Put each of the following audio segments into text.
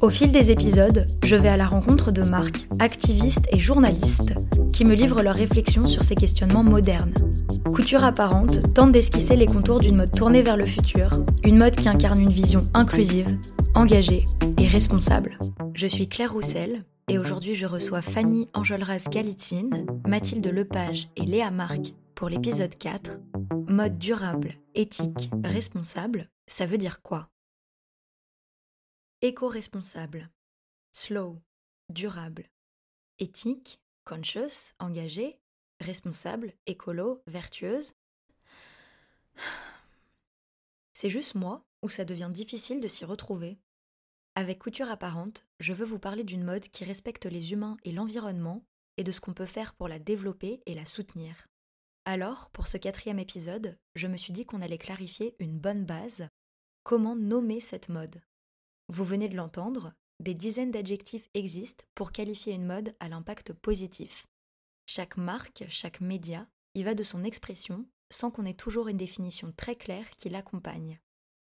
Au fil des épisodes, je vais à la rencontre de marques, activistes et journalistes qui me livrent leurs réflexions sur ces questionnements modernes. Couture apparente tente d'esquisser les contours d'une mode tournée vers le futur, une mode qui incarne une vision inclusive, engagée et responsable. Je suis Claire Roussel et aujourd'hui je reçois Fanny Enjolras Galitzine, Mathilde Lepage et Léa Marc pour l'épisode 4 Mode durable, éthique, responsable, ça veut dire quoi? Éco-responsable, slow, durable, éthique, conscious, engagé, responsable, écolo, vertueuse. C'est juste moi ou ça devient difficile de s'y retrouver Avec Couture apparente, je veux vous parler d'une mode qui respecte les humains et l'environnement et de ce qu'on peut faire pour la développer et la soutenir. Alors, pour ce quatrième épisode, je me suis dit qu'on allait clarifier une bonne base, comment nommer cette mode? Vous venez de l'entendre, des dizaines d'adjectifs existent pour qualifier une mode à l'impact positif. Chaque marque, chaque média y va de son expression sans qu'on ait toujours une définition très claire qui l'accompagne.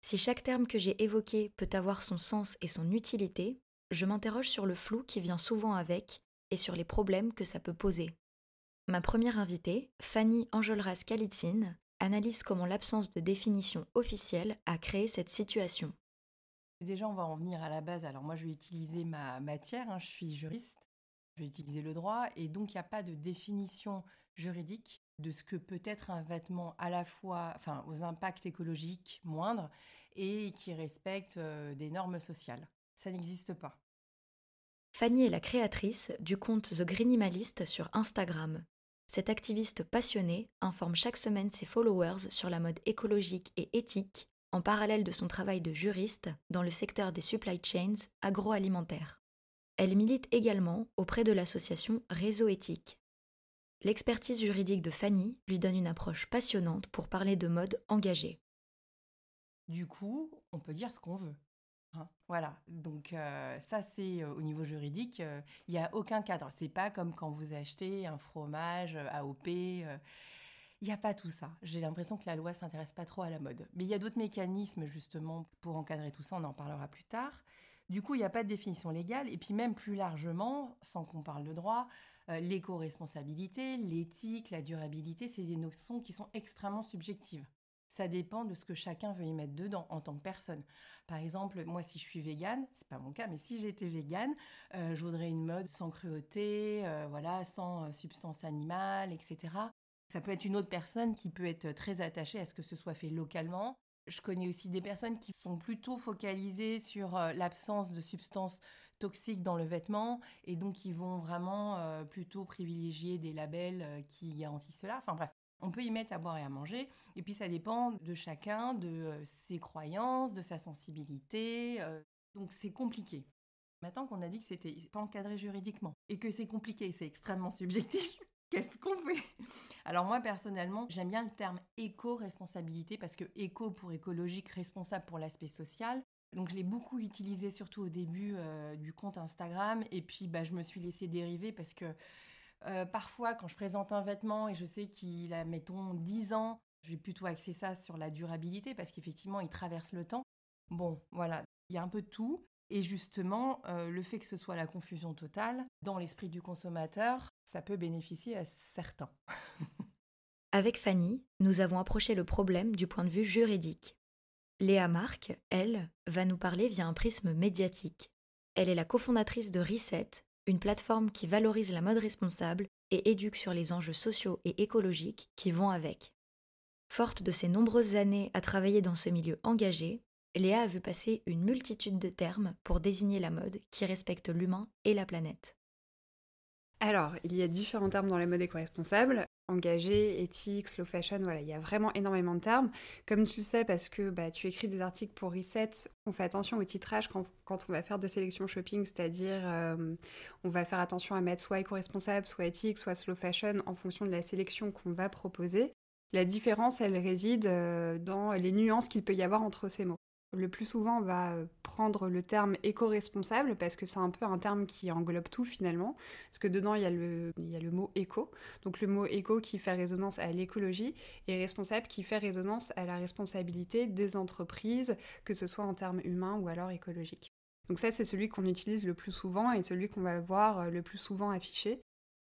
Si chaque terme que j'ai évoqué peut avoir son sens et son utilité, je m'interroge sur le flou qui vient souvent avec et sur les problèmes que ça peut poser. Ma première invitée, Fanny Enjolras Kalitzine, analyse comment l'absence de définition officielle a créé cette situation. Déjà, on va en venir à la base. Alors moi, je vais utiliser ma matière, hein. je suis juriste, je vais utiliser le droit, et donc il n'y a pas de définition juridique de ce que peut être un vêtement à la fois, enfin, aux impacts écologiques moindres et qui respecte euh, des normes sociales. Ça n'existe pas. Fanny est la créatrice du compte The Greenimalist sur Instagram. Cette activiste passionnée informe chaque semaine ses followers sur la mode écologique et éthique en parallèle de son travail de juriste dans le secteur des supply chains agroalimentaires. Elle milite également auprès de l'association Réseau éthique. L'expertise juridique de Fanny lui donne une approche passionnante pour parler de mode engagée. Du coup, on peut dire ce qu'on veut. Hein. voilà, donc euh, ça c'est euh, au niveau juridique, euh, il n'y a aucun cadre. C'est pas comme quand vous achetez un fromage AOP. Il n'y a pas tout ça. J'ai l'impression que la loi s'intéresse pas trop à la mode. Mais il y a d'autres mécanismes justement pour encadrer tout ça, on en parlera plus tard. Du coup, il n'y a pas de définition légale. Et puis même plus largement, sans qu'on parle de droit, euh, l'éco-responsabilité, l'éthique, la durabilité, c'est des notions qui sont extrêmement subjectives. Ça dépend de ce que chacun veut y mettre dedans en tant que personne. Par exemple, moi, si je suis végane, c'est pas mon cas, mais si j'étais végane, euh, je voudrais une mode sans cruauté, euh, voilà, sans substance animale, etc. Ça peut être une autre personne qui peut être très attachée à ce que ce soit fait localement. Je connais aussi des personnes qui sont plutôt focalisées sur euh, l'absence de substances toxiques dans le vêtement et donc qui vont vraiment euh, plutôt privilégier des labels euh, qui garantissent cela. Enfin bref, on peut y mettre à boire et à manger. Et puis ça dépend de chacun, de ses croyances, de sa sensibilité. donc c'est compliqué. Maintenant qu'on a dit que c'était pas encadré juridiquement et que c'est compliqué, c'est extrêmement subjectif, qu'est-ce qu'on fait? Alors moi personnellement, j'aime bien le terme éco-responsabilité parce que éco pour écologique, responsable pour l'aspect social. Donc je l'ai beaucoup utilisé surtout au début euh, du compte Instagram et puis bah, je me suis laissée dériver parce que euh, parfois quand je présente un vêtement et je sais qu'il a mettons 10 ans, je vais plutôt axer ça sur la durabilité parce qu'effectivement il traverse le temps. Bon voilà, il y a un peu de tout. Et justement, euh, le fait que ce soit la confusion totale, dans l'esprit du consommateur, ça peut bénéficier à certains. Avec Fanny, nous avons approché le problème du point de vue juridique. Léa Marc, elle, va nous parler via un prisme médiatique. Elle est la cofondatrice de Reset, une plateforme qui valorise la mode responsable et éduque sur les enjeux sociaux et écologiques qui vont avec. Forte de ses nombreuses années à travailler dans ce milieu engagé, Léa a vu passer une multitude de termes pour désigner la mode qui respecte l'humain et la planète. Alors, il y a différents termes dans la mode éco-responsable. engagé, éthique, slow fashion, voilà, il y a vraiment énormément de termes. Comme tu le sais, parce que bah, tu écris des articles pour Reset, on fait attention au titrage quand, on va faire des sélections shopping, c'est-à-dire euh, on va faire attention à mettre soit éco-responsable, soit éthique, soit slow fashion en fonction de la sélection qu'on va proposer. La différence, elle réside euh, dans les nuances qu'il peut y avoir entre ces mots. Le plus souvent, on va prendre le terme éco-responsable parce que c'est un peu un terme qui englobe tout finalement. Parce que dedans, il y, a le, mot éco. Donc le mot éco qui fait résonance à l'écologie et responsable qui fait résonance à la responsabilité des entreprises, que ce soit en termes humains ou alors écologiques. Donc ça, c'est celui qu'on utilise le plus souvent et celui qu'on va voir le plus souvent affiché.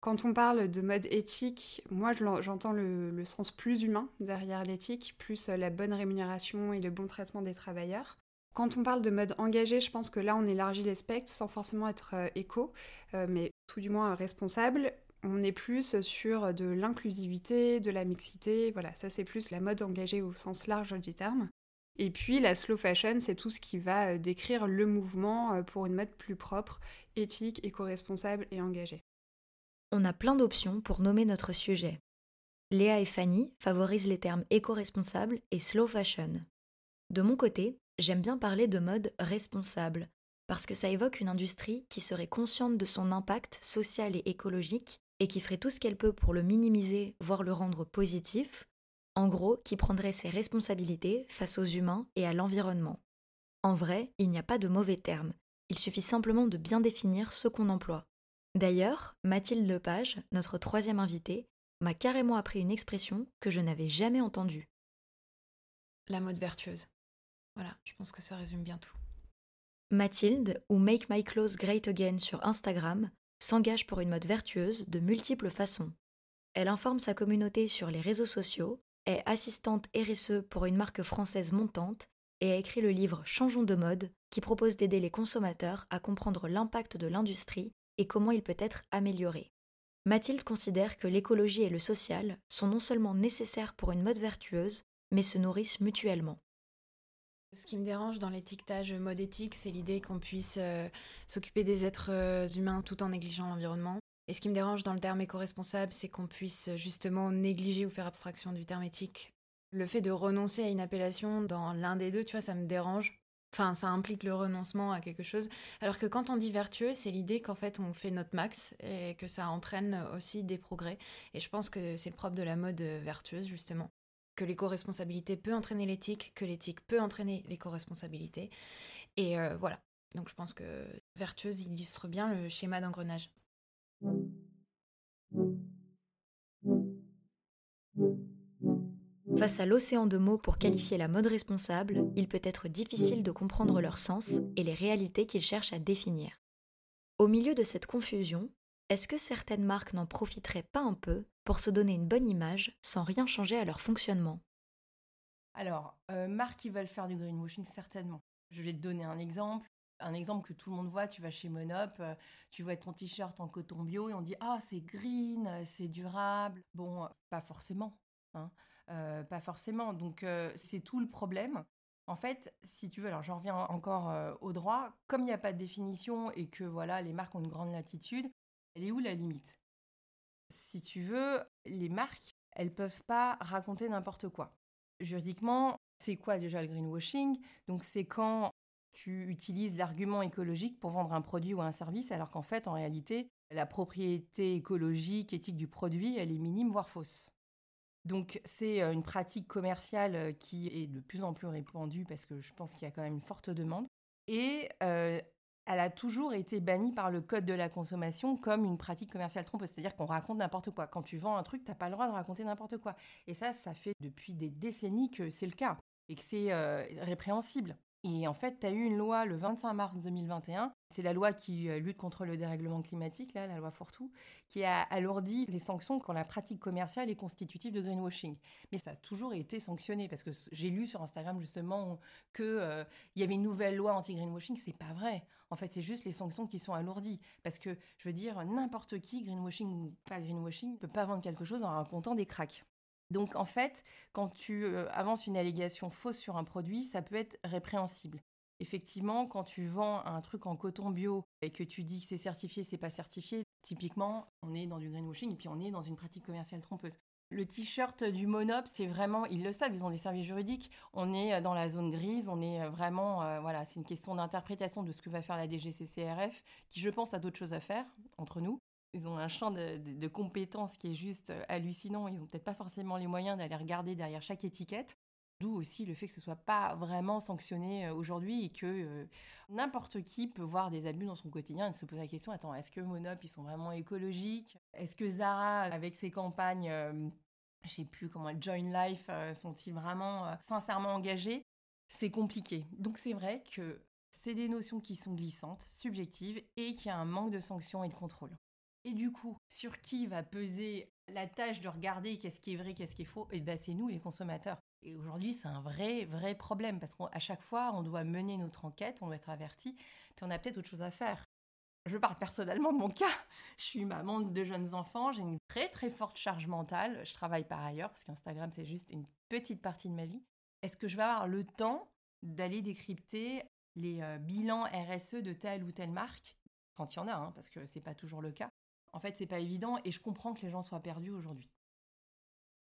Quand on parle de mode éthique, moi j'entends le, sens plus humain derrière l'éthique, plus euh, la bonne rémunération et le bon traitement des travailleurs. Quand on parle de mode engagé, je pense que là on élargit les spectres sans forcément être euh, éco, euh, mais tout du moins responsable. On est plus sur de l'inclusivité, de la mixité, voilà, ça c'est plus la mode engagée au sens large du terme. Et puis la slow fashion, c'est tout ce qui va décrire le mouvement pour une mode plus propre, éthique, éco-responsable et engagée on a plein d'options pour nommer notre sujet. Léa et Fanny favorisent les termes éco-responsable et slow fashion. De mon côté, j'aime bien parler de mode responsable, parce que ça évoque une industrie qui serait consciente de son impact social et écologique et qui ferait tout ce qu'elle peut pour le minimiser, voire le rendre positif, en gros, qui prendrait ses responsabilités face aux humains et à l'environnement. En vrai, il n'y a pas de mauvais termes, il suffit simplement de bien définir ce qu'on emploie. D'ailleurs, Mathilde Lepage, notre troisième invitée, m'a carrément appris une expression que je n'avais jamais entendue. La mode vertueuse. Voilà, je pense que ça résume bien tout. Mathilde, ou Make My Clothes Great Again sur Instagram, s'engage pour une mode vertueuse de multiples façons. Elle informe sa communauté sur les réseaux sociaux, est assistante RSE pour une marque française montante et a écrit le livre Changeons de mode qui propose d'aider les consommateurs à comprendre l'impact de l'industrie et comment il peut être amélioré. Mathilde considère que l'écologie et le social sont non seulement nécessaires pour une mode vertueuse, mais se nourrissent mutuellement. Ce qui me dérange dans l'étiquetage mode éthique, c'est l'idée qu'on puisse euh, s'occuper des êtres euh, humains tout en négligeant l'environnement. Et ce qui me dérange dans le terme éco-responsable, c'est qu'on puisse justement négliger ou faire abstraction du terme éthique. Le fait de renoncer à une appellation dans l'un des deux, tu vois, ça me dérange Enfin, ça implique le renoncement à quelque chose. Alors que quand on dit vertueux, c'est l'idée qu'en fait on fait notre max et que ça entraîne aussi des progrès. Et je pense que c'est le propre de la mode vertueuse, justement. Que l'éco-responsabilité peut entraîner l'éthique, que l'éthique peut entraîner l'éco-responsabilité. Et euh, voilà. Donc je pense que vertueuse illustre bien le schéma d'engrenage. Face à l'océan de mots pour qualifier la mode responsable, il peut être difficile de comprendre leur sens et les réalités qu'ils cherchent à définir. Au milieu de cette confusion, est-ce que certaines marques n'en profiteraient pas un peu pour se donner une bonne image sans rien changer à leur fonctionnement? Alors, euh, marques qui veulent faire du greenwashing, certainement. Je vais te donner un exemple. Un exemple que tout le monde voit, tu vas chez Monop, euh, tu vois ton t-shirt en coton bio et on dit Ah, c'est green, c'est durable. Bon, pas forcément. Hein. Euh, pas forcément. Donc euh, c'est tout le problème. En fait, si tu veux, alors j'en reviens encore euh, au droit, comme il n'y a pas de définition et que voilà, les marques ont une grande latitude, elle est où la limite? Si tu veux, les marques, elles peuvent pas raconter n'importe quoi. Juridiquement, c'est quoi déjà le greenwashing? Donc c'est quand tu utilises l'argument écologique pour vendre un produit ou un service, alors qu'en fait, en réalité, la propriété écologique, éthique du produit, elle est minime, voire fausse. Donc c'est une pratique commerciale qui est de plus en plus répandue parce que je pense qu'il y a quand même une forte demande. Et elle a toujours été bannie par le code de la consommation comme une pratique commerciale trompeuse. C'est-à-dire qu'on raconte n'importe quoi. Quand tu vends un truc, tu n'as pas le droit de raconter n'importe quoi. Et ça, ça fait depuis des décennies que c'est le cas et que c'est répréhensible. Et en fait, tu as eu une loi le 25 mars 2021, c'est la loi qui euh, lutte contre le dérèglement climatique, là, la loi Fortou, qui a alourdi les sanctions quand la pratique commerciale est constitutive de greenwashing. Mais ça a toujours été sanctionné, parce que j'ai lu sur Instagram justement qu'il euh, y avait une nouvelle loi anti-greenwashing, c'est pas vrai. En fait, c'est juste les sanctions qui sont alourdies. Parce que, je veux dire, n'importe qui, greenwashing ou pas greenwashing, ne peut pas vendre quelque chose en racontant des cracks. Donc en fait, quand tu euh, avances une allégation fausse sur un produit, ça peut être répréhensible. Effectivement, quand tu vends un truc en coton bio et que tu dis que c'est certifié, c'est pas certifié, Typiquement, on est dans du greenwashing et puis on est dans une pratique commerciale trompeuse. Le t-shirt du Monop, c'est vraiment, ils le savent, ils ont des services juridiques. On est dans la zone grise, on est vraiment, voilà, c'est une question d'interprétation de ce que va faire la DGCCRF, qui je pense a d'autres choses à faire entre nous. Ils ont un champ de, compétences qui est juste euh, hallucinant. Ils n'ont peut-être pas forcément les moyens d'aller regarder derrière chaque étiquette. D'où aussi le fait que ce soit pas vraiment sanctionné euh, aujourd'hui et que euh, n'importe qui peut voir des abus dans son quotidien et se poser la question attends, est-ce que Monop ils sont vraiment écologiques? Est-ce que Zara avec ses campagnes je sais plus comment Join Life sont-ils vraiment sincèrement engagés? C'est compliqué. Donc c'est vrai que c'est des notions qui sont glissantes, subjectives et qu'il y a un manque de sanctions et de contrôle. Et du coup, sur qui va peser la tâche de regarder qu'est-ce qui est vrai, qu'est-ce qui est faux? Et eh ben c'est nous les consommateurs. Et aujourd'hui, c'est un vrai, vrai problème parce qu'à chaque fois, on doit mener notre enquête, on doit être averti, puis on a peut-être autre chose à faire. Je parle personnellement de mon cas. Je suis maman de deux jeunes enfants, j'ai une très très forte charge mentale. Je travaille par ailleurs parce qu'Instagram c'est juste une petite partie de ma vie. Est-ce que je vais avoir le temps d'aller décrypter les euh, bilans RSE de telle ou telle marque? Quand il y en a, hein, parce que c'est pas toujours le cas. En fait, c'est pas évident et je comprends que les gens soient perdus aujourd'hui.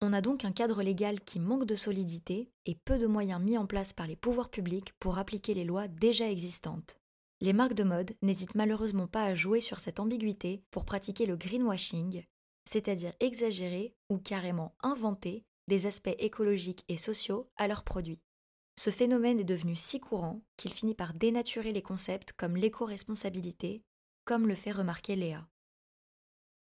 On a donc un cadre légal qui manque de solidité et peu de moyens mis en place par les pouvoirs publics pour appliquer les lois déjà existantes. Les marques de mode n'hésitent malheureusement pas à jouer sur cette ambiguïté pour pratiquer le greenwashing, c'est-à-dire exagérer ou carrément inventer des aspects écologiques et sociaux à leurs produits. Ce phénomène est devenu si courant qu'il finit par dénaturer les concepts comme l'éco-responsabilité, comme le fait remarquer Léa.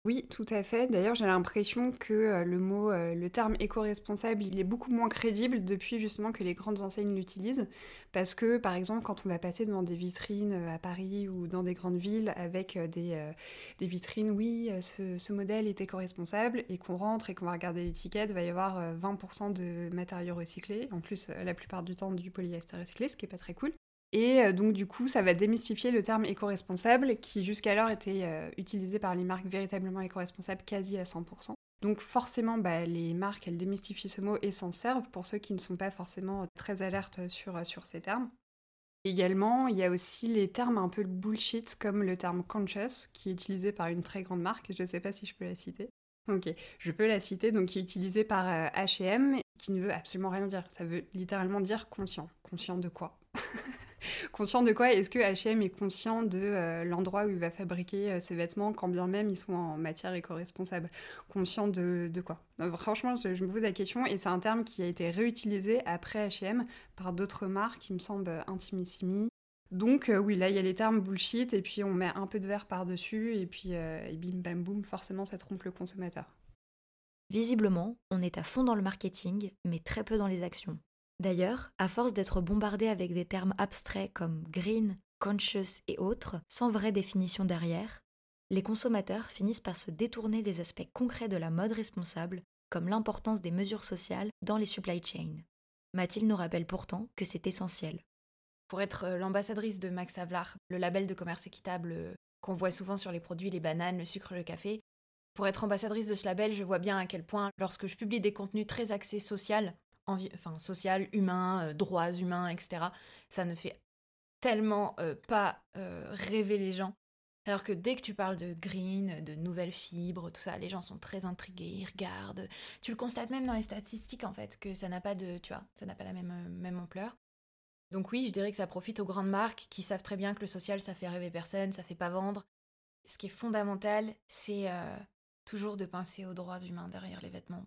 Oui, tout à fait. D'ailleurs, j'ai l'impression que euh, le mot, euh, le terme éco-responsable, il est beaucoup moins crédible depuis justement que les grandes enseignes l'utilisent. Parce que, par exemple, quand on va passer devant des vitrines euh, à Paris ou dans des grandes villes avec des, vitrines, oui, ce, modèle est éco-responsable, et qu'on rentre et qu'on va regarder l'étiquette, il va y avoir 20% de matériaux recyclés. En plus, la plupart du temps, du polyester recyclé, ce qui est pas très cool. Et euh, donc du coup, ça va démystifier le terme éco-responsable qui jusqu'alors était euh, utilisé par les marques véritablement éco-responsables quasi à 100%. Donc forcément, bah, les marques, elles démystifient ce mot et s'en servent pour ceux qui ne sont pas forcément très alertes sur, euh, sur ces termes. Également, il y a aussi les termes un peu bullshit comme le terme conscious qui est utilisé par une très grande marque, je ne sais pas si je peux la citer. Ok, je peux la citer, donc qui est utilisé par H&M, qui ne veut absolument rien dire. Ça veut littéralement dire conscient. Conscient de quoi? conscient de quoi? Est-ce que H&M est conscient de euh, l'endroit où il va fabriquer euh, ses vêtements, quand bien même ils sont en matière éco-responsable? Conscient de, quoi? Franchement, je, me pose la question et c'est un terme qui a été réutilisé après H&M par d'autres marques qui me semblent intimissimi. Donc euh, oui, là il y a les termes bullshit et puis on met un peu de verre par-dessus et puis bim bam boum, forcément ça trompe le consommateur. Visiblement, on est à fond dans le marketing, mais très peu dans les actions. D'ailleurs, à force d'être bombardé avec des termes abstraits comme green, conscious et autres, sans vraie définition derrière, les consommateurs finissent par se détourner des aspects concrets de la mode responsable, comme l'importance des mesures sociales dans les supply chains. Mathilde nous rappelle pourtant que c'est essentiel. Pour être euh, l'ambassadrice de Max Havelaar, le label de commerce équitable euh, qu'on voit souvent sur les produits, les bananes, le sucre, le café, pour être ambassadrice de ce label, je vois bien à quel point, lorsque je publie des contenus très axés social, enfin, social, humain, euh, droits humains, etc. Ça ne fait tellement euh, pas euh, rêver les gens. Alors que dès que tu parles de green, de nouvelles fibres, tout ça, les gens sont très intrigués, ils regardent. Tu le constates même dans les statistiques en fait, que ça n'a pas de, tu vois, ça n'a pas la même, même ampleur. Donc oui, je dirais que ça profite aux grandes marques qui savent très bien que le social, ça fait rêver personne, ça fait pas vendre. Ce qui est fondamental, c'est toujours de penser aux droits humains derrière les vêtements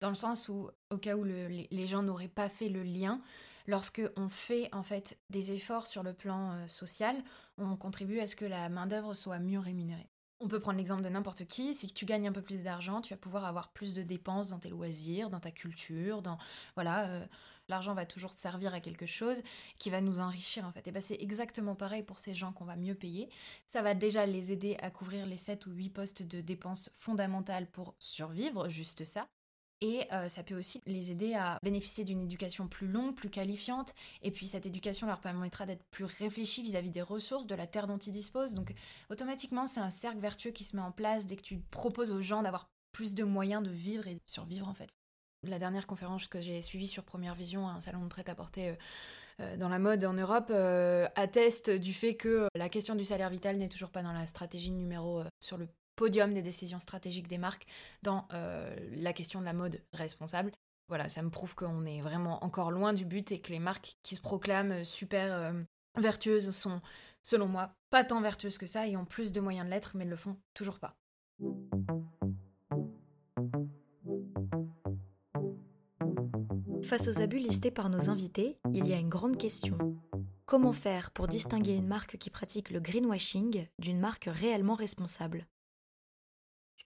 dans le sens où, au cas où les, gens n'auraient pas fait le lien, lorsque on fait en fait des efforts sur le plan euh, social, on contribue à ce que la main d'œuvre soit mieux rémunérée. On peut prendre l'exemple de n'importe qui. Si tu gagnes un peu plus d'argent, tu vas pouvoir avoir plus de dépenses dans tes loisirs, dans ta culture, dans voilà. Euh, l'argent va toujours servir à quelque chose qui va nous enrichir en fait. Et ben c'est exactement pareil pour ces gens qu'on va mieux payer. Ça va déjà les aider à couvrir les 7 ou 8 postes de dépenses fondamentales pour survivre, juste ça. Et euh, ça peut aussi les aider à bénéficier d'une éducation plus longue, plus qualifiante. Et puis cette éducation leur permettra d'être plus réfléchis vis-à-vis des ressources, de la terre dont ils disposent. Donc automatiquement, c'est un cercle vertueux qui se met en place dès que tu proposes aux gens d'avoir plus de moyens de vivre et de survivre en fait. La dernière conférence que j'ai suivie sur Première Vision, un salon de prêt-à-porter euh, euh, dans la mode en Europe, atteste du fait que la question du salaire vital n'est toujours pas dans la stratégie numéro sur le podium des décisions stratégiques des marques dans la question de la mode responsable. Voilà, ça me prouve qu'on est vraiment encore loin du but et que les marques qui se proclament super vertueuses sont, selon moi, pas tant vertueuses que ça et ont plus de moyens de l'être, mais ne le font toujours pas. Face aux abus listés par nos invités, il y a une grande question. Comment faire pour distinguer une marque qui pratique le greenwashing d'une marque réellement responsable?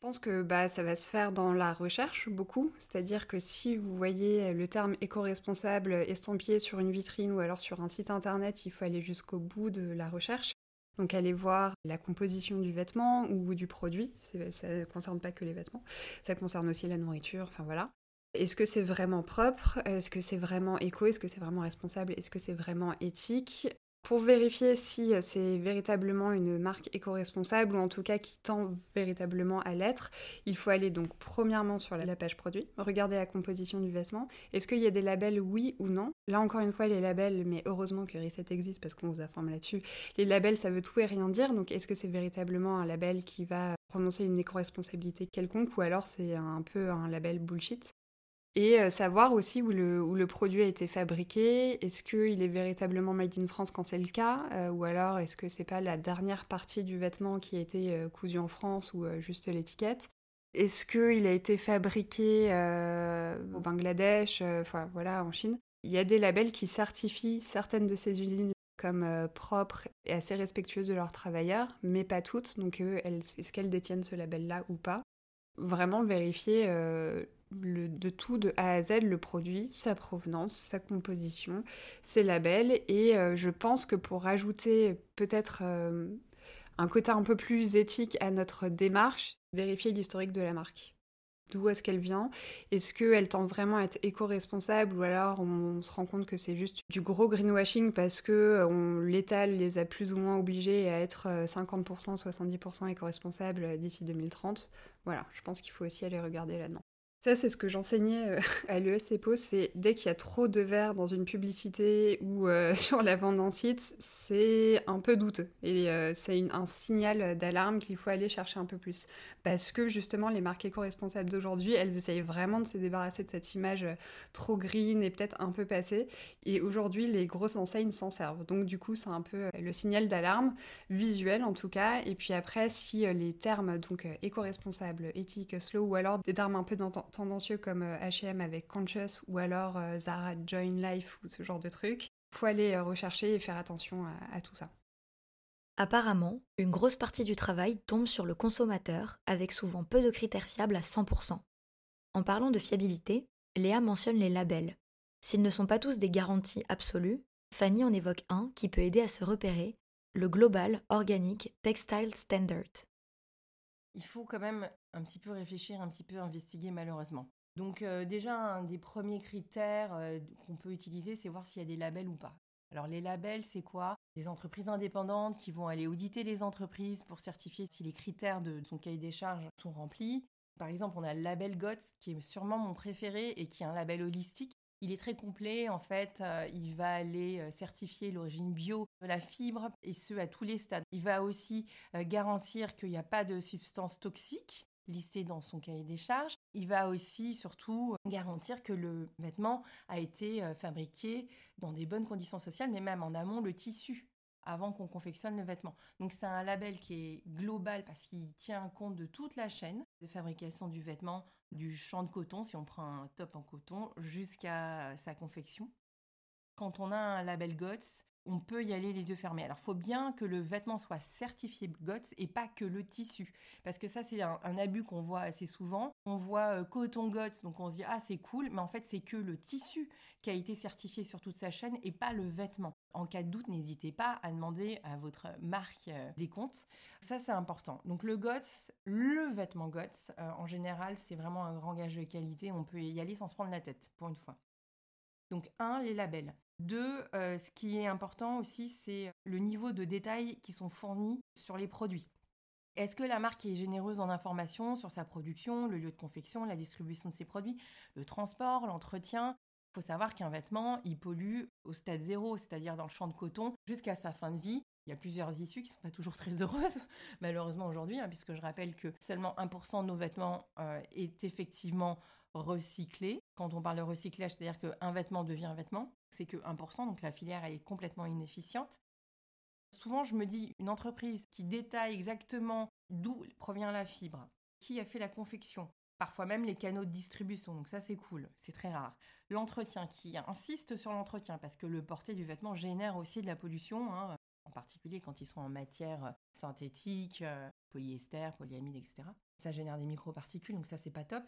Pense que bah, ça va se faire dans la recherche beaucoup. C'est-à-dire que si vous voyez le terme éco-responsable estampillé sur une vitrine ou alors sur un site internet, il faut aller jusqu'au bout de la recherche. Donc aller voir la composition du vêtement ou du produit, ça ne concerne pas que les vêtements, ça concerne aussi la nourriture, enfin voilà. Est-ce que c'est vraiment propre? Est-ce que c'est vraiment éco? Est-ce que c'est vraiment responsable? Est-ce que c'est vraiment éthique? Pour vérifier si euh, c'est véritablement une marque éco-responsable ou en tout cas qui tend véritablement à l'être, il faut aller donc premièrement sur la page produit, regarder la composition du vêtement. Est-ce qu'il y a des labels oui ou non? Là encore une fois les labels, mais heureusement que Reset existe parce qu'on vous informe là-dessus. Les labels ça veut tout et rien dire, donc est-ce que c'est véritablement un label qui va prononcer une éco-responsabilité quelconque ou alors c'est un peu un label bullshit? Et euh, savoir aussi où le, produit a été fabriqué. Est-ce qu'il est véritablement made in France quand c'est le cas euh, Ou alors est-ce que c'est pas la dernière partie du vêtement qui a été euh, cousu en France ou juste l'étiquette? Est-ce qu'il a été fabriqué au Bangladesh, enfin voilà, en Chine? Il y a des labels qui certifient certaines de ces usines comme propres et assez respectueuses de leurs travailleurs, mais pas toutes. Donc est-ce qu'elles détiennent ce label-là ou pas? Vraiment vérifier de tout de A à Z, le produit, sa provenance, sa composition, ses labels. Et euh, je pense que pour rajouter peut-être euh, un côté un peu plus éthique à notre démarche, vérifier l'historique de la marque. D'où est-ce qu'elle vient? Est-ce qu'elle tend vraiment à être éco-responsable? Ou alors on se rend compte que c'est juste du gros greenwashing parce que on, l'État les a plus ou moins obligés à être 50%, euh, 70% éco-responsables d'ici 2030 Voilà, je pense qu'il faut aussi aller regarder là-dedans. Ça, c'est ce que j'enseignais euh, à l'ESCPO, c'est dès qu'il y a trop de verre dans une publicité ou euh, sur la vente d'un site, c'est un peu douteux. Et euh, c'est un signal d'alarme qu'il faut aller chercher un peu plus. Parce que justement, les marques éco-responsables d'aujourd'hui, elles essayent vraiment de se débarrasser de cette image trop green et peut-être un peu passée. Et aujourd'hui, les grosses enseignes s'en servent. Donc du coup, c'est un peu le signal d'alarme, visuel en tout cas. Et puis après, si les termes donc éco-responsable, éthique, slow ou alors des termes un peu d'entente tendancieux comme H&M avec Conscious ou alors euh, Zara Join Life ou ce genre de trucs. Faut aller euh, rechercher et faire attention à, tout ça. Apparemment, une grosse partie du travail tombe sur le consommateur, avec souvent peu de critères fiables à 100%. En parlant de fiabilité, Léa mentionne les labels. S'ils ne sont pas tous des garanties absolues, Fanny en évoque un qui peut aider à se repérer, le Global Organic Textile Standard il faut quand même un petit peu réfléchir, un petit peu investiguer malheureusement. Donc euh, déjà, un des premiers critères euh, qu'on peut utiliser, c'est voir s'il y a des labels ou pas. Alors les labels, c'est quoi? Des entreprises indépendantes qui vont aller auditer les entreprises pour certifier si les critères de son cahier des charges sont remplis. Par exemple, on a le label GOTS qui est sûrement mon préféré et qui est un label holistique il est très complet, en fait, euh, il va aller euh, certifier l'origine bio de la fibre, et ce à tous les stades. Il va aussi euh, garantir qu'il n'y a pas de substances toxiques listées dans son cahier des charges. Il va aussi surtout garantir que le vêtement a été fabriqué dans des bonnes conditions sociales, mais même en amont, le tissu avant qu'on confectionne le vêtement. Donc c'est un label qui est global parce qu'il tient compte de toute la chaîne de fabrication du vêtement, du champ de coton, si on prend un top en coton, jusqu'à sa confection. Quand on a un label GOTS, on peut y aller les yeux fermés. Alors, faut bien que le vêtement soit certifié GOTS et pas que le tissu. Parce que ça, c'est un, abus qu'on voit assez souvent. On voit euh, coton GOTS, donc on se dit, ah, c'est cool, mais en fait, c'est que le tissu qui a été certifié sur toute sa chaîne et pas le vêtement. En cas de doute, n'hésitez pas à demander à votre marque euh, des comptes. Ça, c'est important. Donc, le GOTS, le vêtement GOTS, euh, en général, c'est vraiment un grand gage de qualité. On peut y aller sans se prendre la tête, pour une fois. Donc, un, les labels. Deux, euh, ce qui est important aussi, c'est le niveau de détails qui sont fournis sur les produits. Est-ce que la marque est généreuse en informations sur sa production, le lieu de confection, la distribution de ses produits, le transport, l'entretien? Faut savoir qu'un vêtement, il pollue au stade zéro, c'est-à-dire dans le champ de coton, jusqu'à sa fin de vie. Il y a plusieurs issues qui ne sont pas toujours très heureuses, malheureusement aujourd'hui, hein, puisque je rappelle que seulement 1% de nos vêtements euh, est effectivement recyclé. Quand on parle de recyclage, c'est-à-dire qu'un vêtement devient un vêtement, c'est que 1%, donc la filière est complètement inefficiente. Souvent, je me dis, une entreprise qui détaille exactement d'où provient la fibre, qui a fait la confection, parfois même les canaux de distribution, donc ça c'est cool, c'est très rare. L'entretien, qui insiste sur l'entretien, parce que le porté du vêtement génère aussi de la pollution, hein, en particulier quand ils sont en matière synthétique, euh, polyester, polyamide, etc. Ça génère des microparticules, donc ça c'est pas top.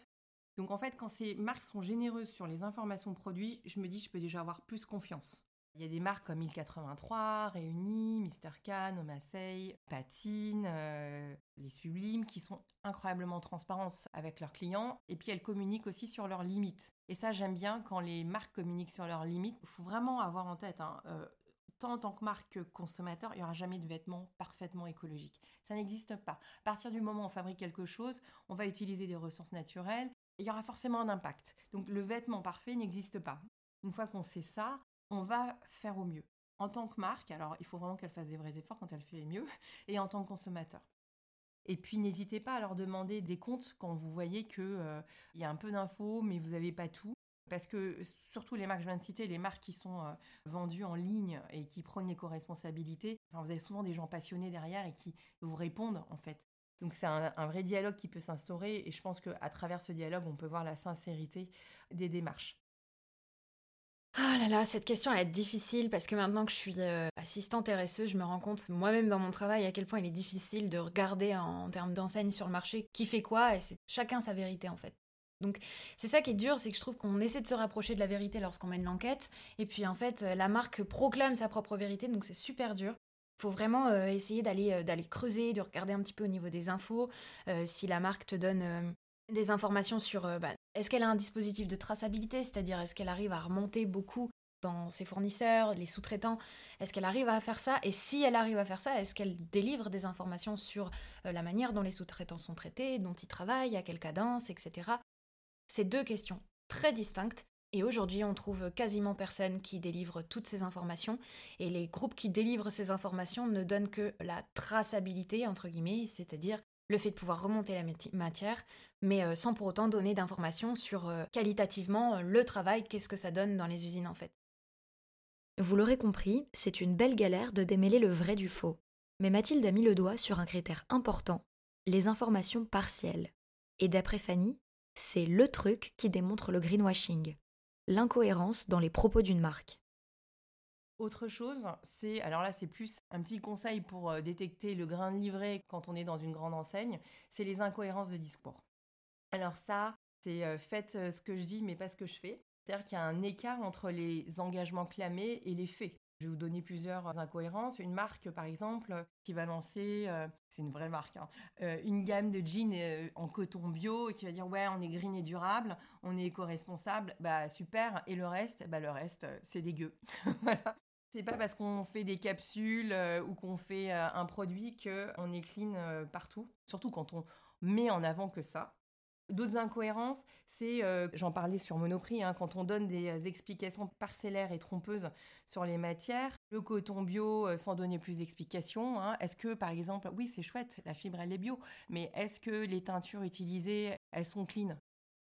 Donc en fait, quand ces marques sont généreuses sur les informations produits, je me dis je peux déjà avoir plus confiance. Il y a des marques comme 1083, Réunis, Mister Can, Omasei, Patine, euh, les Sublimes, qui sont incroyablement transparentes avec leurs clients. Et puis elles communiquent aussi sur leurs limites. Et ça, j'aime bien quand les marques communiquent sur leurs limites. Il faut vraiment avoir en tête, hein, euh, tant en tant que marque que consommateur, il n'y aura jamais de vêtements parfaitement écologiques. Ça n'existe pas. À partir du moment où on fabrique quelque chose, on va utiliser des ressources naturelles. Il y aura forcément un impact. Donc le vêtement parfait n'existe pas. Une fois qu'on sait ça, on va faire au mieux. En tant que marque, alors il faut vraiment qu'elle fasse des vrais efforts quand elle fait mieux, et en tant que consommateur. Et puis n'hésitez pas à leur demander des comptes quand vous voyez qu'il euh, y a un peu d'infos, mais vous n'avez pas tout. Parce que surtout les marques, je viens de citer, les marques qui sont euh, vendues en ligne et qui prennent l'éco-responsabilité, vous avez souvent des gens passionnés derrière et qui vous répondent en fait. Donc c'est un, un, vrai dialogue qui peut s'instaurer et je pense qu'à travers ce dialogue, on peut voir la sincérité des démarches. Ah là là, cette question est difficile parce que maintenant que je suis euh, assistante RSE, je me rends compte moi-même dans mon travail à quel point il est difficile de regarder en, termes d'enseigne sur le marché qui fait quoi et c'est chacun sa vérité en fait. Donc c'est ça qui est dur, c'est que je trouve qu'on essaie de se rapprocher de la vérité lorsqu'on mène l'enquête et puis en fait la marque proclame sa propre vérité donc c'est super dur. Il faut vraiment euh, essayer d'aller euh, creuser, de regarder un petit peu au niveau des infos. si la marque te donne des informations sur euh, bah, est-ce qu'elle a un dispositif de traçabilité, c'est-à-dire est-ce qu'elle arrive à remonter beaucoup dans ses fournisseurs, les sous-traitants, est-ce qu'elle arrive à faire ça Et si elle arrive à faire ça, est-ce qu'elle délivre des informations sur euh, la manière dont les sous-traitants sont traités, dont ils travaillent, à quelle cadence, etc. C'est deux questions très distinctes. Et aujourd'hui, on trouve quasiment personne qui délivre toutes ces informations. Et les groupes qui délivrent ces informations ne donnent que la traçabilité, entre guillemets, c'est-à-dire le fait de pouvoir remonter la matière, mais euh, sans pour autant donner d'informations sur euh, qualitativement euh, le travail, qu'est-ce que ça donne dans les usines en fait. Vous l'aurez compris, c'est une belle galère de démêler le vrai du faux. Mais Mathilde a mis le doigt sur un critère important, les informations partielles. Et d'après Fanny, c'est le truc qui démontre le greenwashing, l'incohérence dans les propos d'une marque. Autre chose, c'est, alors là c'est plus un petit conseil pour euh, détecter le grain de livret quand on est dans une grande enseigne, c'est les incohérences de discours. Alors ça, c'est euh, faites euh, ce que je dis mais pas ce que je fais. C'est-à-dire qu'il y a un écart entre les engagements clamés et les faits. Je vais vous donner plusieurs incohérences. Une marque, par exemple, qui va lancer, c'est une vraie marque, hein, une gamme de jeans en coton bio et qui va dire ouais, on est green et durable, on est éco-responsable, bah super. Et le reste, bah le reste, c'est dégueu. voilà. C'est pas parce qu'on fait des capsules euh, ou qu'on fait euh, un produit qu'on est clean euh, partout, surtout quand on met en avant que ça. D'autres incohérences, c'est, j'en parlais sur Monoprix, hein, quand on donne des explications parcellaires et trompeuses sur les matières, le coton bio sans donner plus d'explications. Hein. est-ce que, par exemple, oui, c'est chouette, la fibre, elle est bio, mais est-ce que les teintures utilisées, elles sont clean?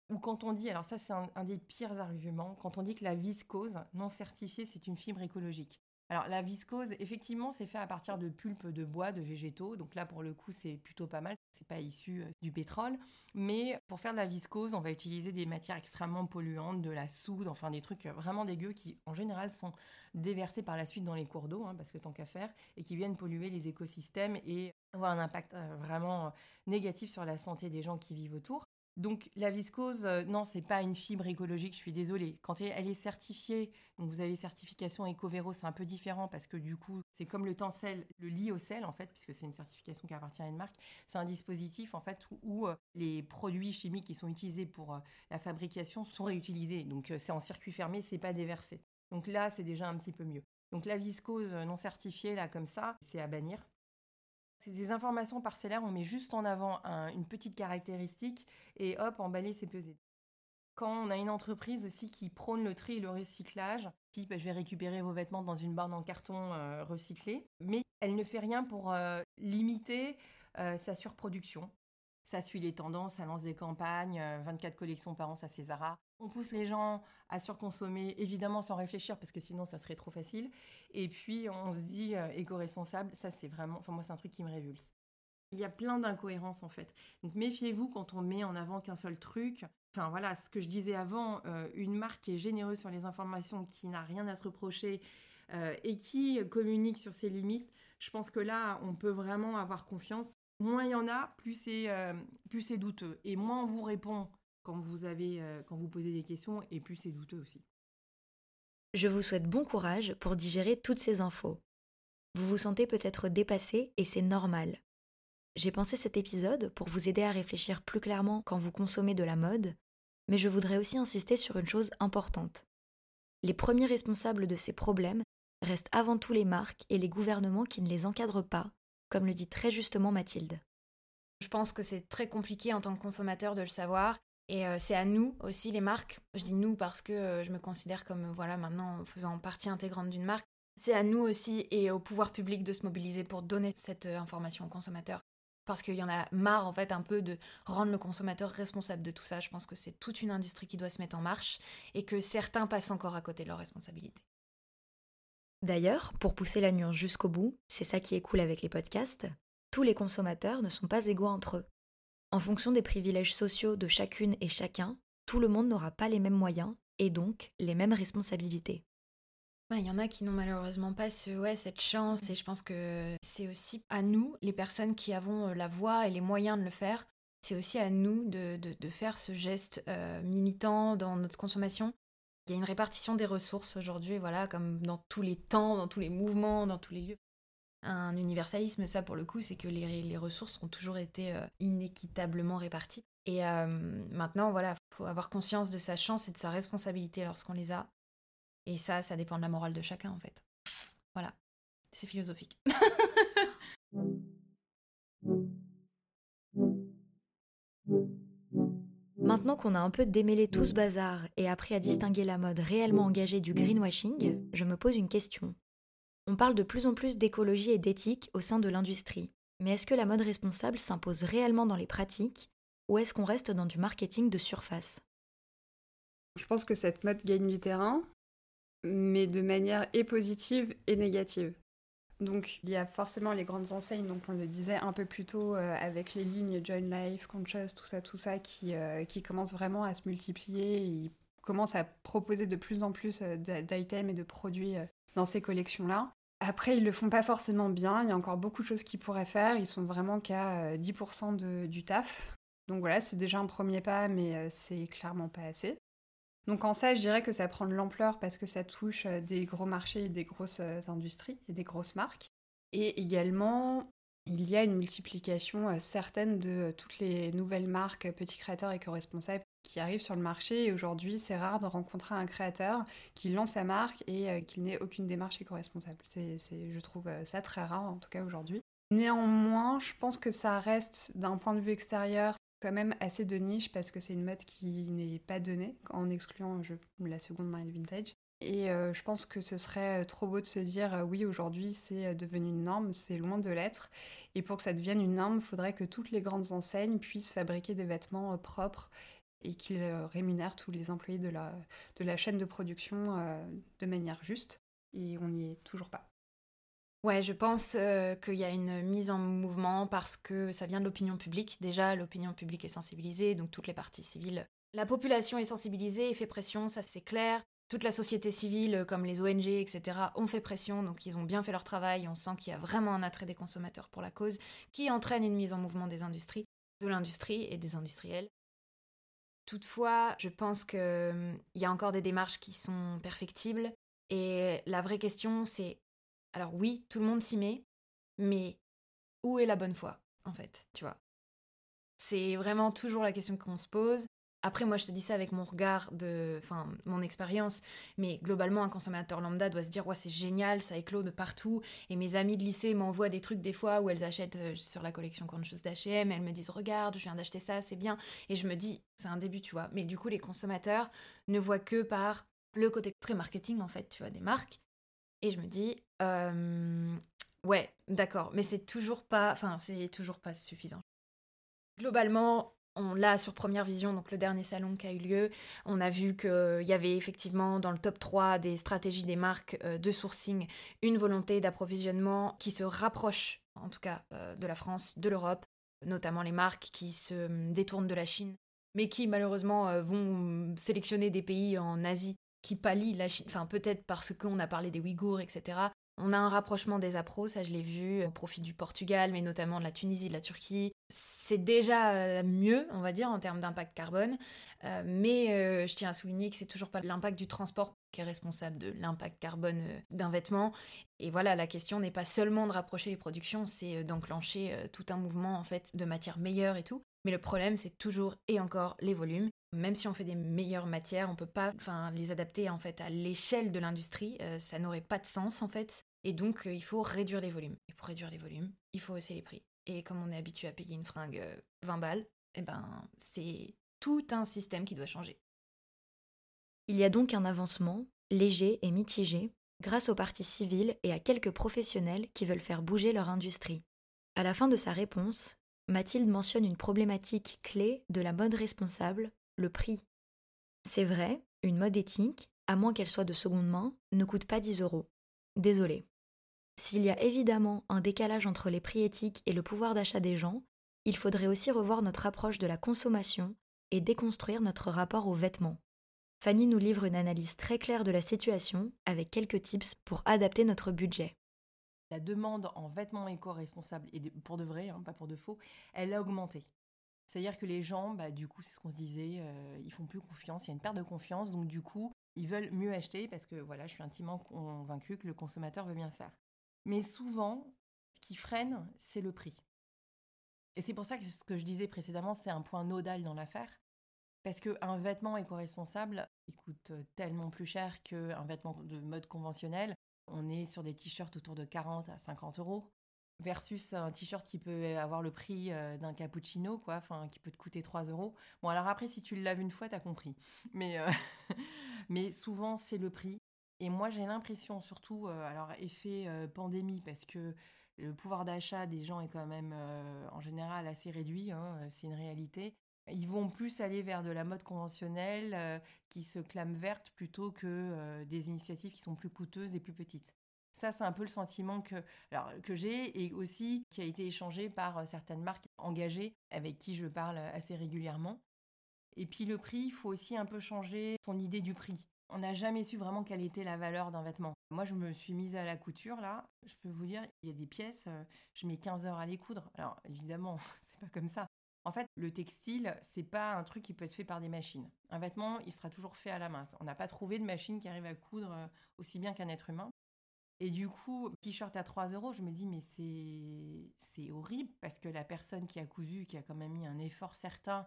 Ou quand on dit, alors ça c'est un, des pires arguments, quand on dit que la viscose non certifiée c'est une fibre écologique. Alors la viscose, effectivement, c'est fait à partir de pulpe de bois, de végétaux. Donc là, pour le coup, c'est plutôt pas mal. C'est pas issu euh, du pétrole. Mais pour faire de la viscose, on va utiliser des matières extrêmement polluantes, de la soude, enfin des trucs vraiment dégueux qui, en général, sont déversés par la suite dans les cours d'eau, hein, parce que tant qu'à faire, et qui viennent polluer les écosystèmes et avoir un impact euh, vraiment euh, négatif sur la santé des gens qui vivent autour. Donc la viscose, euh, non, c'est pas une fibre écologique, je suis désolée. Quand elle est certifiée, donc vous avez certification EcoVero, c'est un peu différent parce que du coup, c'est comme le tencel, le lit au sel en fait, puisque c'est une certification qui appartient à une marque. C'est un dispositif en fait où, euh, les produits chimiques qui sont utilisés pour euh, la fabrication sont réutilisés. Donc c'est en circuit fermé, c'est pas déversé. Donc là, c'est déjà un petit peu mieux. Donc la viscose non certifiée là comme ça, c'est à bannir. C'est des informations parcellaires, on met juste en avant une petite caractéristique et hop, emballer, c'est pesé. quand on a une entreprise aussi qui prône le tri et le recyclage, type je vais récupérer vos vêtements dans une barre en carton euh, recyclé, mais elle ne fait rien pour euh, limiter euh, sa surproduction. Ça suit les tendances, ça lance des campagnes, 24 collections par an, ça Césara. On pousse les gens à surconsommer, évidemment sans réfléchir, parce que sinon ça serait trop facile. Et puis on se dit éco-responsable, ça c'est vraiment, enfin moi c'est un truc qui me révulse. Il y a plein d'incohérences en fait. Donc méfiez-vous quand on met en avant qu'un seul truc. Enfin voilà, ce que je disais avant, euh, une marque qui est généreuse sur les informations, qui n'a rien à se reprocher euh, et qui communique sur ses limites, je pense que là, on peut vraiment avoir confiance. Moins il y en a, euh, plus c'est douteux. Et moins on vous répond quand vous, avez, quand vous posez des questions, et plus c'est douteux aussi. Je vous souhaite bon courage pour digérer toutes ces infos. Vous vous sentez peut-être dépassé et c'est normal. J'ai pensé cet épisode pour vous aider à réfléchir plus clairement quand vous consommez de la mode, mais je voudrais aussi insister sur une chose importante. Les premiers responsables de ces problèmes restent avant tout les marques et les gouvernements qui ne les encadrent pas, comme le dit très justement Mathilde. Je pense que c'est très compliqué en tant que consommateur de le savoir. Et euh, c'est à nous aussi, les marques. Je dis nous parce que euh, je me considère comme, voilà, maintenant faisant partie intégrante d'une marque. C'est à nous aussi et au pouvoir public de se mobiliser pour donner cette euh, information aux consommateurs parce qu'il y en a marre en fait un peu de rendre le consommateur responsable de tout ça. Je pense que c'est toute une industrie qui doit se mettre en marche et que certains passent encore à côté de leurs responsabilités. D'ailleurs, pour pousser la nuance jusqu'au bout, c'est ça qui est cool avec les podcasts, tous les consommateurs ne sont pas égaux entre eux. En fonction des privilèges sociaux de chacune et chacun, tout le monde n'aura pas les mêmes moyens et donc les mêmes responsabilités. Il y en a qui n'ont malheureusement pas ce, cette chance et je pense que c'est aussi à nous, les personnes qui avons euh, la voix et les moyens de le faire, c'est aussi à nous de, de, faire ce geste euh, militant dans notre consommation. Il y a une répartition des ressources aujourd'hui, voilà, comme dans tous les temps, dans tous les mouvements, dans tous les lieux. Un universalisme, ça pour le coup, c'est que les, ressources ont toujours été euh, inéquitablement réparties. Et maintenant, voilà, faut avoir conscience de sa chance et de sa responsabilité lorsqu'on les a. Et ça, ça dépend de la morale de chacun en fait. Voilà, c'est philosophique. Maintenant qu'on a un peu démêlé tout ce bazar et appris à distinguer la mode réellement engagée du greenwashing, je me pose une question. On parle de plus en plus d'écologie et d'éthique au sein de l'industrie, mais est-ce que la mode responsable s'impose réellement dans les pratiques ou est-ce qu'on reste dans du marketing de surface? Je pense que cette mode gagne du terrain, mais de manière et positive et négative. Donc il y a forcément les grandes enseignes, donc on le disait un peu plus tôt euh, avec les lignes Join Life, Conscious, tout ça, tout ça, qui, euh, commencent vraiment à se multiplier. Et commencent à proposer de plus en plus euh, d'items et de produits dans ces collections-là. Après, ils le font pas forcément bien, il y a encore beaucoup de choses qu'ils pourraient faire, ils sont vraiment qu'à 10% du taf. Donc voilà, c'est déjà un premier pas, mais c'est clairement pas assez. Donc en ça, je dirais que ça prend de l'ampleur parce que ça touche euh, des gros marchés, des grosses euh, industries et des grosses marques. Et également, il y a une multiplication euh, certaine de toutes les nouvelles marques, petits créateurs éco-responsables qui arrivent sur le marché. Et aujourd'hui, c'est rare de rencontrer un créateur qui lance sa marque et qu'il n'ait aucune démarche éco-responsable. C'est, je trouve ça très rare, en tout cas aujourd'hui. Néanmoins, je pense que ça reste, d'un point de vue extérieur, quand même assez de niche parce que c'est une mode qui n'est pas donnée en excluant je, la seconde main vintage. Et euh, je pense que ce serait euh, trop beau de se dire euh, oui aujourd'hui c'est devenu une norme, c'est loin de l'être. Et pour que ça devienne une norme, il faudrait que toutes les grandes enseignes puissent fabriquer des vêtements propres et qu'ils rémunèrent tous les employés de la, de la chaîne de production de manière juste. Et on n'y est toujours pas. Ouais, je pense euh, qu'il y a une mise en mouvement parce que ça vient de l'opinion publique. Déjà, l'opinion publique est sensibilisée, donc toutes les parties civiles. La population est sensibilisée et fait pression, ça c'est clair. Toute la société civile, comme les ONG, etc., ont fait pression, donc ils ont bien fait leur travail. On sent qu'il y a vraiment un attrait des consommateurs pour la cause, qui entraîne une mise en mouvement des industries, de l'industrie et des industriels. Toutefois, je pense qu'il hum, y a encore des démarches qui sont perfectibles. Et la vraie question, c'est alors oui, tout le monde s'y met, mais où est la bonne foi, en fait, tu vois? C'est vraiment toujours la question qu'on se pose. Après, moi, je te dis ça avec mon regard de, enfin, mon expérience, mais globalement, un consommateur lambda doit se dire, ouais, c'est génial, ça éclot de partout. Et mes amies de lycée m'envoient des trucs des fois où elles achètent euh, sur la collection Conscious d'H&M, elles me disent, regarde, je viens d'acheter ça, c'est bien. Et je me dis, c'est un début, tu vois. Mais du coup, les consommateurs ne voient que par le côté très marketing, en fait, tu vois, des marques. Et je me dis, euh, ouais, d'accord, mais c'est toujours pas, enfin, c'est toujours pas suffisant. Globalement, on l'a sur Première Vision, donc le dernier salon qui a eu lieu. On a vu qu'il y avait effectivement dans le top 3 des stratégies des marques euh, de sourcing une volonté d'approvisionnement qui se rapproche, en tout cas, euh, de la France, de l'Europe, notamment les marques qui se détournent de la Chine, mais qui malheureusement euh, vont sélectionner des pays en Asie qui pallient la Chine, enfin peut-être parce qu'on a parlé des Ouïghours, etc. On a un rapprochement des appros, ça je l'ai vu, au profit du Portugal, mais notamment de la Tunisie, de la Turquie. C'est déjà euh, mieux, on va dire, en termes d'impact carbone, euh, mais euh, je tiens à souligner que c'est toujours pas l'impact du transport qui est responsable de l'impact carbone d'un vêtement. Et voilà, la question n'est pas seulement de rapprocher les productions, c'est d'enclencher tout un mouvement en fait de matières meilleures et tout. Mais le problème, c'est toujours et encore les volumes. Même si on fait des meilleures matières, on peut pas les adapter en fait à l'échelle de l'industrie. Euh, ça n'aurait pas de sens en fait. Et donc, euh, il faut réduire les volumes. Et pour réduire les volumes, il faut hausser les prix. Et comme on est habitué à payer une fringue 20 euh, balles, eh ben, c'est tout un système qui doit changer. Il y a donc un avancement, léger et mitigé, grâce aux partis civils et à quelques professionnels qui veulent faire bouger leur industrie. À la fin de sa réponse, Mathilde mentionne une problématique clé de la mode responsable, prix. C'est vrai, une mode éthique, à moins qu'elle soit de seconde main, ne coûte pas 10 euros. Désolé. S'il y a évidemment un décalage entre les prix éthiques et le pouvoir d'achat des gens, il faudrait aussi revoir notre approche de la consommation et déconstruire notre rapport aux vêtements. Fanny nous livre une analyse très claire de la situation avec quelques tips pour adapter notre budget la demande en vêtements éco-responsables, et pour de vrai, hein, pas pour de faux, elle a augmenté. C'est-à-dire que les gens, bah, du coup, c'est ce qu'on se disait, euh, ils font plus confiance, il y a une perte de confiance, donc du coup, ils veulent mieux acheter parce que voilà, je suis intimement convaincue que le consommateur veut bien faire. Mais souvent, ce qui freine, c'est le prix. Et c'est pour ça que ce que je disais précédemment, c'est un point nodal dans l'affaire. Parce qu'un vêtement éco-responsable, il coûte tellement plus cher qu'un vêtement de mode conventionnel. On est sur des t-shirts autour de 40 à 50 euros versus un t-shirt qui peut avoir le prix euh, d'un cappuccino, quoi, enfin, qui peut te coûter 3 euros. Bon, alors après, si tu le laves une fois, t'as compris. Mais, euh, mais souvent, c'est le prix. Et moi, j'ai l'impression, surtout, euh, alors, effet pandémie, parce que le pouvoir d'achat des gens est quand même, en général, assez réduit, hein, c'est une réalité. Ils vont plus aller vers de la mode conventionnelle qui se clame verte plutôt que des initiatives qui sont plus coûteuses et plus petites. Ça, c'est un peu le sentiment que, que j'ai et aussi qui a été échangé par euh, certaines marques engagées avec qui je parle assez régulièrement. Et puis le prix, il faut aussi un peu changer son idée du prix. On n'a jamais su vraiment quelle était la valeur d'un vêtement. Moi, je me suis mise à la couture, là. Je peux vous dire, il y a des pièces, je mets 15 heures à les coudre. Alors, évidemment, c'est pas comme ça. En fait, le textile, c'est pas un truc qui peut être fait par des machines. Un vêtement, il sera toujours fait à la main. On n'a pas trouvé de machine qui arrive à coudre euh, aussi bien qu'un être humain. Et du coup, t-shirt à 3 euros, je me dis, mais c'est horrible parce que la personne qui a cousu, qui a quand même mis un effort certain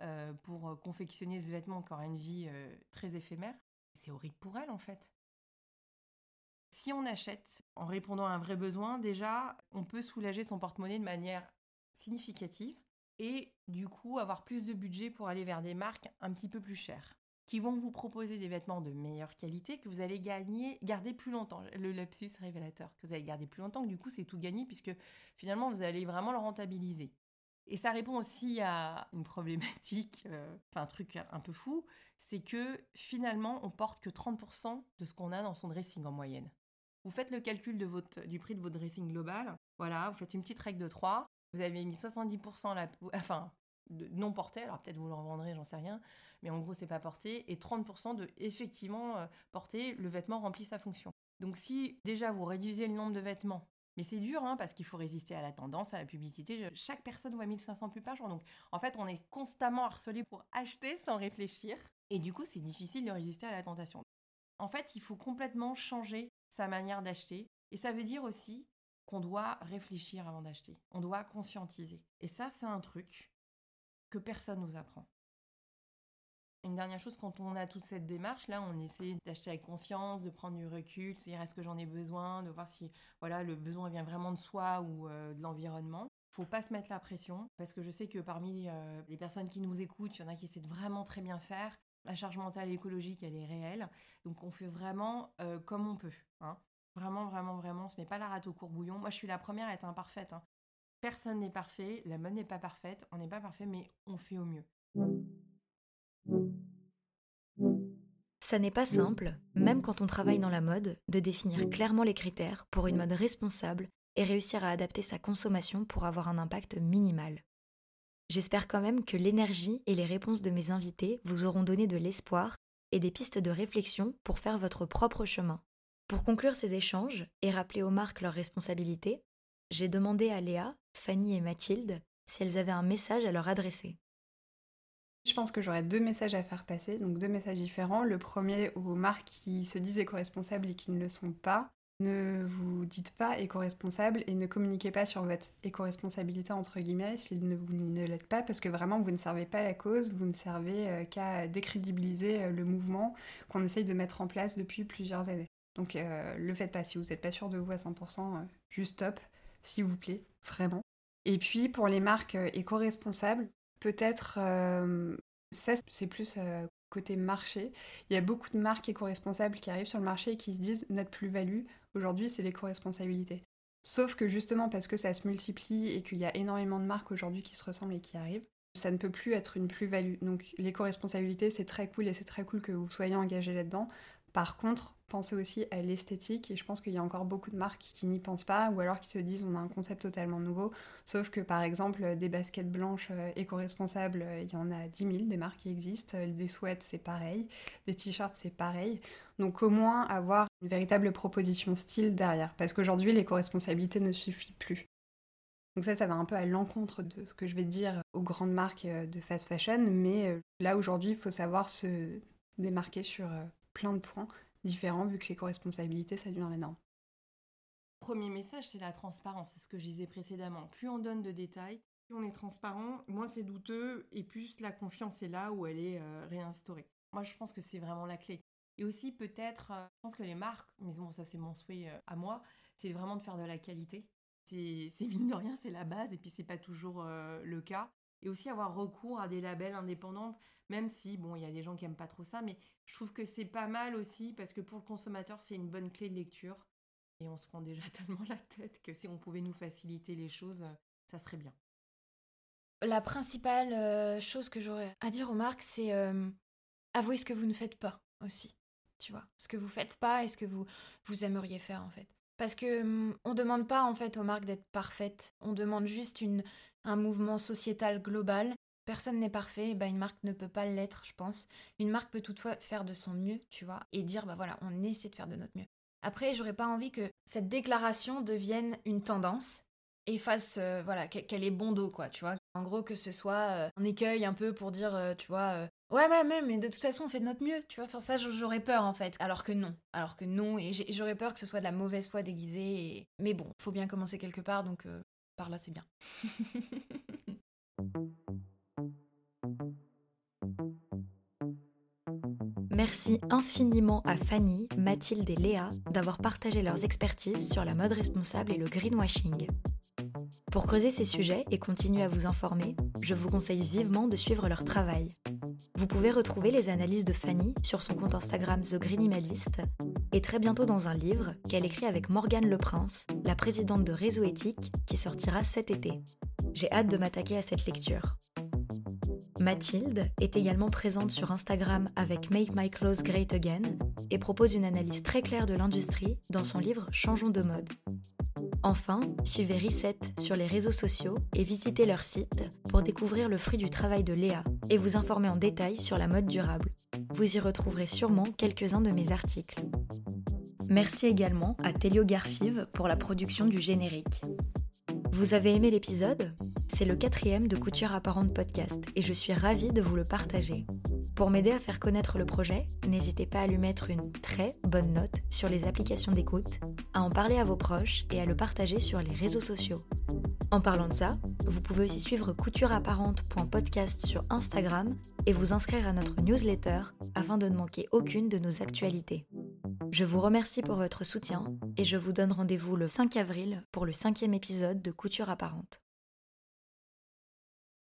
euh, pour euh, confectionner ce vêtement qui aura une vie très éphémère, c'est horrible pour elle en fait. Si on achète en répondant à un vrai besoin, déjà, on peut soulager son porte-monnaie de manière significative et du coup avoir plus de budget pour aller vers des marques un petit peu plus chères qui vont vous proposer des vêtements de meilleure qualité que vous allez gagner, garder plus longtemps. Le lapsus révélateur, que vous allez garder plus longtemps, que du coup c'est tout gagné puisque finalement vous allez vraiment le rentabiliser. Et ça répond aussi à une problématique, euh, enfin un truc un peu fou, c'est que finalement on porte que 30% de ce qu'on a dans son dressing en moyenne. Vous faites le calcul de du prix de votre dressing global, voilà, vous faites une petite règle de 3, vous avez mis 70% la, enfin, de non porté, alors peut-être vous le revendrez, j'en sais rien, mais en gros c'est pas porté, et 30% de effectivement euh, porté, le vêtement remplit sa fonction. Donc si déjà vous réduisez le nombre de vêtements, mais c'est dur hein, parce qu'il faut résister à la tendance, à la publicité. Chaque personne voit 1500 pubs par jour, donc en fait on est constamment harcelé pour acheter sans réfléchir, et du coup c'est difficile de résister à la tentation. En fait il faut complètement changer sa manière d'acheter, et ça veut dire aussi qu'on doit réfléchir avant d'acheter. On doit conscientiser. Et ça, c'est un truc que personne nous apprend. Une dernière chose, quand on a toute cette démarche, là, on essaie d'acheter avec conscience, de prendre du recul, de se dire est-ce que j'en ai besoin, de voir si voilà, le besoin vient vraiment de soi ou euh, de l'environnement. Faut pas se mettre la pression, parce que je sais que parmi euh, les personnes qui nous écoutent, il y en a qui essaient de vraiment très bien faire. La charge mentale écologique, elle est réelle. Donc on fait vraiment euh, comme on peut. Hein. Vraiment, vraiment, vraiment, on se met pas la rate au courbouillon. Moi, je suis la première à être imparfaite. Hein. Personne n'est parfait, la mode n'est pas parfaite, on n'est pas parfait, mais on fait au mieux. Ça n'est pas simple, même quand on travaille dans la mode, de définir clairement les critères pour une mode responsable et réussir à adapter sa consommation pour avoir un impact minimal. J'espère quand même que l'énergie et les réponses de mes invités vous auront donné de l'espoir et des pistes de réflexion pour faire votre propre chemin. Pour conclure ces échanges et rappeler aux marques leurs responsabilités, j'ai demandé à Léa, Fanny et Mathilde si elles avaient un message à leur adresser. Je pense que j'aurais deux messages à faire passer, donc deux messages différents. Le premier aux marques qui se disent éco-responsables et qui ne le sont pas. Ne vous dites pas éco-responsable et ne communiquez pas sur votre éco-responsabilité entre guillemets si vous ne l'êtes pas parce que vraiment vous ne servez pas la cause, vous ne servez euh, qu'à décrédibiliser euh, le mouvement qu'on essaye de mettre en place depuis plusieurs années. Donc euh, le faites pas si vous n'êtes pas sûr de vous à 100%, juste stop, s'il vous plaît, vraiment. Et puis pour les marques éco-responsables, peut-être ça c'est plus côté marché. Il y a beaucoup de marques éco-responsables qui arrivent sur le marché et qui se disent notre plus-value aujourd'hui c'est l'éco-responsabilité. Sauf que justement parce que ça se multiplie et qu'il y a énormément de marques aujourd'hui qui se ressemblent et qui arrivent, ça ne peut plus être une plus-value. Donc l'éco-responsabilité c'est très cool et c'est très cool que vous soyez engagé là-dedans. Par contre, pensez aussi à l'esthétique et je pense qu'il y a encore beaucoup de marques qui n'y pensent pas ou alors qui se disent on a un concept totalement nouveau. Sauf que par exemple, des baskets blanches euh, éco-responsables, euh, il y en a 10 000 des marques qui existent. Euh, des sweats, c'est pareil. Des t-shirts, c'est pareil. Donc au moins avoir une véritable proposition style derrière. Parce qu'aujourd'hui, l'éco-responsabilité ne suffit plus. Donc ça, ça va un peu à l'encontre de ce que je vais dire aux grandes marques de fast fashion, mais là aujourd'hui, il faut savoir se démarquer sur plein de points différents vu que l'éco-responsabilité, ça devient énorme. Premier message, c'est la transparence, c'est ce que je disais précédemment. Plus on donne de détails, plus on est transparent, moins c'est douteux et plus la confiance est là où elle est euh, réinstaurée. Moi, je pense que c'est vraiment la clé. Et aussi, peut-être, euh, je pense que les marques, mais bon, ça c'est mon souhait euh, à moi, c'est vraiment de faire de la qualité. C'est mine de rien, c'est la base et puis c'est pas toujours le cas et aussi avoir recours à des labels indépendants, même si, bon, il y a des gens qui aiment pas trop ça, mais je trouve que c'est pas mal aussi parce que pour le consommateur, c'est une bonne clé de lecture. Et on se prend déjà tellement la tête que si on pouvait nous faciliter les choses, ça serait bien. La principale euh, chose que j'aurais à dire aux marques, c'est euh, avouer ce que vous ne faites pas aussi. Tu vois, ce que vous faites pas et ce que vous, vous aimeriez faire en fait. Parce que hum, on demande pas en fait aux marques d'être parfaites. On demande juste une, un mouvement sociétal global. Personne n'est parfait, bah une marque ne peut pas l'être, je pense. Une marque peut toutefois faire de son mieux, tu vois, et dire bah voilà, on essaie de faire de notre mieux. Après, j'aurais pas envie que cette déclaration devienne une tendance et fasse euh, voilà qu'elle est bon dos quoi, tu vois. En gros que ce soit euh, un écueil un peu pour dire euh, tu vois ouais ouais mais, mais de toute façon on fait de notre mieux, tu vois. Enfin ça j'aurais peur en fait, alors que non, alors que non et j'aurais peur que ce soit de la mauvaise foi déguisée. Mais bon, faut bien commencer quelque part donc par là, c'est bien. Merci infiniment à Fanny, Mathilde et Léa d'avoir partagé leurs expertises sur la mode responsable et le greenwashing. Pour creuser ces sujets et continuer à vous informer, je vous conseille vivement de suivre leur travail. Vous pouvez retrouver les analyses de Fanny sur son compte Instagram The Greenimalist et très bientôt dans un livre qu'elle écrit avec Morgane Leprince, la présidente de Réseau Éthique, qui sortira cet été. J'ai hâte de m'attaquer à cette lecture. Mathilde est également présente sur Instagram avec Make My Clothes Great Again et propose une analyse très claire de l'industrie dans son livre Changeons de mode. Enfin, suivez Reset sur les réseaux sociaux et visitez leur site pour découvrir le fruit du travail de Léa et vous informer en détail sur la mode durable. Vous y retrouverez sûrement quelques-uns de mes articles. Merci également à Telio Garfive pour la production du générique. Vous avez aimé l'épisode? C'est le quatrième de Couture Apparente Podcast et je suis ravie de vous le partager. Pour m'aider à faire connaître le projet, n'hésitez pas à lui mettre une très bonne note sur les applications d'écoute, à en parler à vos proches et à le partager sur les réseaux sociaux. En parlant de ça, vous pouvez aussi suivre coutureapparente.podcast sur Instagram et vous inscrire à notre newsletter afin de ne manquer aucune de nos actualités. Je vous remercie pour votre soutien et je vous donne rendez-vous le 5 avril pour le cinquième épisode de Couture apparente.